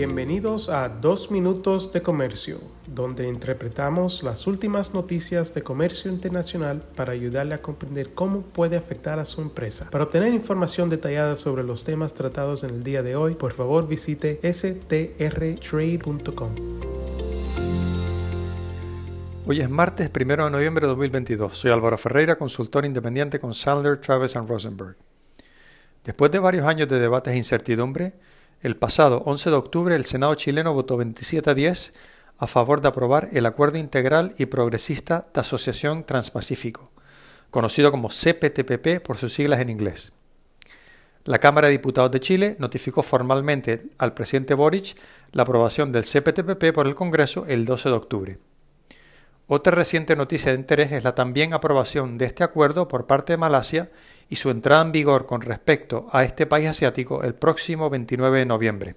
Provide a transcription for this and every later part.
Bienvenidos a Dos Minutos de Comercio, donde interpretamos las últimas noticias de comercio internacional para ayudarle a comprender cómo puede afectar a su empresa. Para obtener información detallada sobre los temas tratados en el día de hoy, por favor visite strtrade.com. Hoy es martes 1 de noviembre de 2022. Soy Álvaro Ferreira, consultor independiente con Sandler, Travis Rosenberg. Después de varios años de debates e incertidumbre, el pasado 11 de octubre el Senado chileno votó 27 a 10 a favor de aprobar el Acuerdo Integral y Progresista de Asociación Transpacífico, conocido como CPTPP por sus siglas en inglés. La Cámara de Diputados de Chile notificó formalmente al presidente Boric la aprobación del CPTPP por el Congreso el 12 de octubre. Otra reciente noticia de interés es la también aprobación de este acuerdo por parte de Malasia y su entrada en vigor con respecto a este país asiático el próximo 29 de noviembre.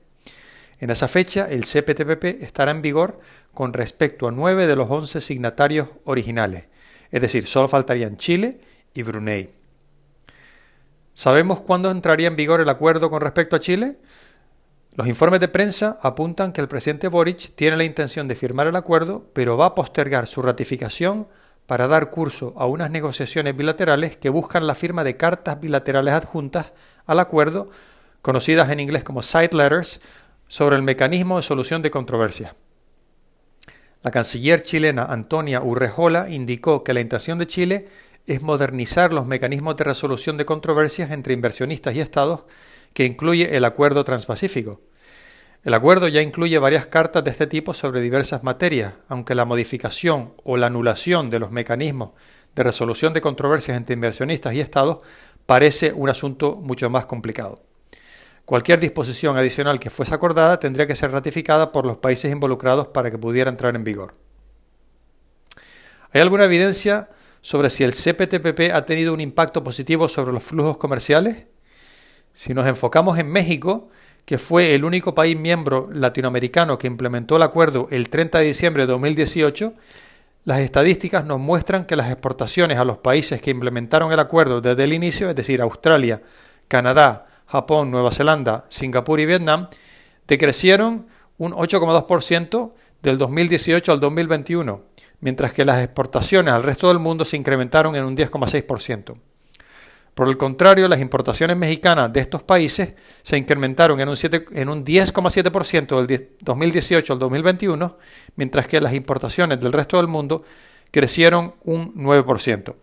En esa fecha, el CPTPP estará en vigor con respecto a nueve de los once signatarios originales, es decir, solo faltarían Chile y Brunei. ¿Sabemos cuándo entraría en vigor el acuerdo con respecto a Chile? Los informes de prensa apuntan que el presidente Boric tiene la intención de firmar el acuerdo, pero va a postergar su ratificación para dar curso a unas negociaciones bilaterales que buscan la firma de cartas bilaterales adjuntas al acuerdo, conocidas en inglés como side letters, sobre el mecanismo de solución de controversias. La canciller chilena Antonia Urrejola indicó que la intención de Chile es modernizar los mecanismos de resolución de controversias entre inversionistas y estados que incluye el Acuerdo Transpacífico. El acuerdo ya incluye varias cartas de este tipo sobre diversas materias, aunque la modificación o la anulación de los mecanismos de resolución de controversias entre inversionistas y estados parece un asunto mucho más complicado. Cualquier disposición adicional que fuese acordada tendría que ser ratificada por los países involucrados para que pudiera entrar en vigor. ¿Hay alguna evidencia sobre si el CPTPP ha tenido un impacto positivo sobre los flujos comerciales? Si nos enfocamos en México, que fue el único país miembro latinoamericano que implementó el acuerdo el 30 de diciembre de 2018, las estadísticas nos muestran que las exportaciones a los países que implementaron el acuerdo desde el inicio, es decir, Australia, Canadá, Japón, Nueva Zelanda, Singapur y Vietnam, decrecieron un 8,2% del 2018 al 2021, mientras que las exportaciones al resto del mundo se incrementaron en un 10,6%. Por el contrario, las importaciones mexicanas de estos países se incrementaron en un, un 10,7% del 2018 al 2021, mientras que las importaciones del resto del mundo crecieron un 9%.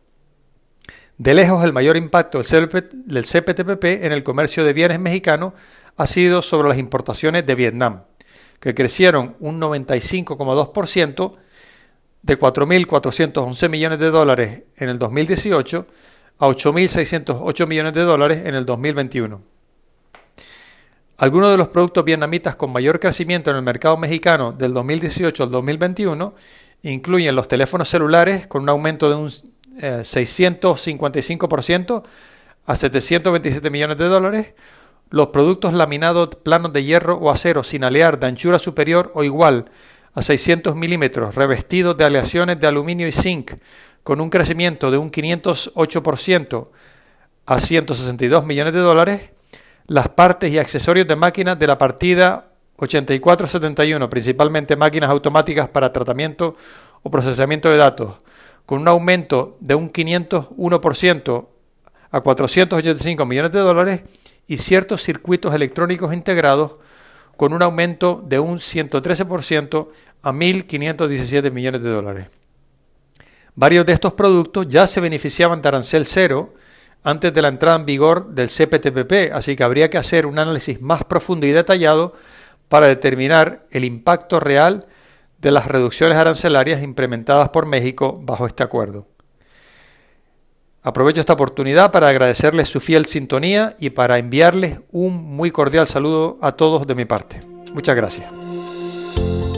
De lejos, el mayor impacto del CPTPP en el comercio de bienes mexicano ha sido sobre las importaciones de Vietnam, que crecieron un 95,2% de 4.411 millones de dólares en el 2018 a 8.608 millones de dólares en el 2021. Algunos de los productos vietnamitas con mayor crecimiento en el mercado mexicano del 2018 al 2021 incluyen los teléfonos celulares con un aumento de un 655% eh, a 727 millones de dólares, los productos laminados planos de hierro o acero sin alear de anchura superior o igual a 600 milímetros revestidos de aleaciones de aluminio y zinc con un crecimiento de un 508% a 162 millones de dólares, las partes y accesorios de máquinas de la partida 8471, principalmente máquinas automáticas para tratamiento o procesamiento de datos, con un aumento de un 501% a 485 millones de dólares y ciertos circuitos electrónicos integrados con un aumento de un 113% a 1.517 millones de dólares. Varios de estos productos ya se beneficiaban de arancel cero antes de la entrada en vigor del CPTPP, así que habría que hacer un análisis más profundo y detallado para determinar el impacto real de las reducciones arancelarias implementadas por México bajo este acuerdo. Aprovecho esta oportunidad para agradecerles su fiel sintonía y para enviarles un muy cordial saludo a todos de mi parte. Muchas gracias.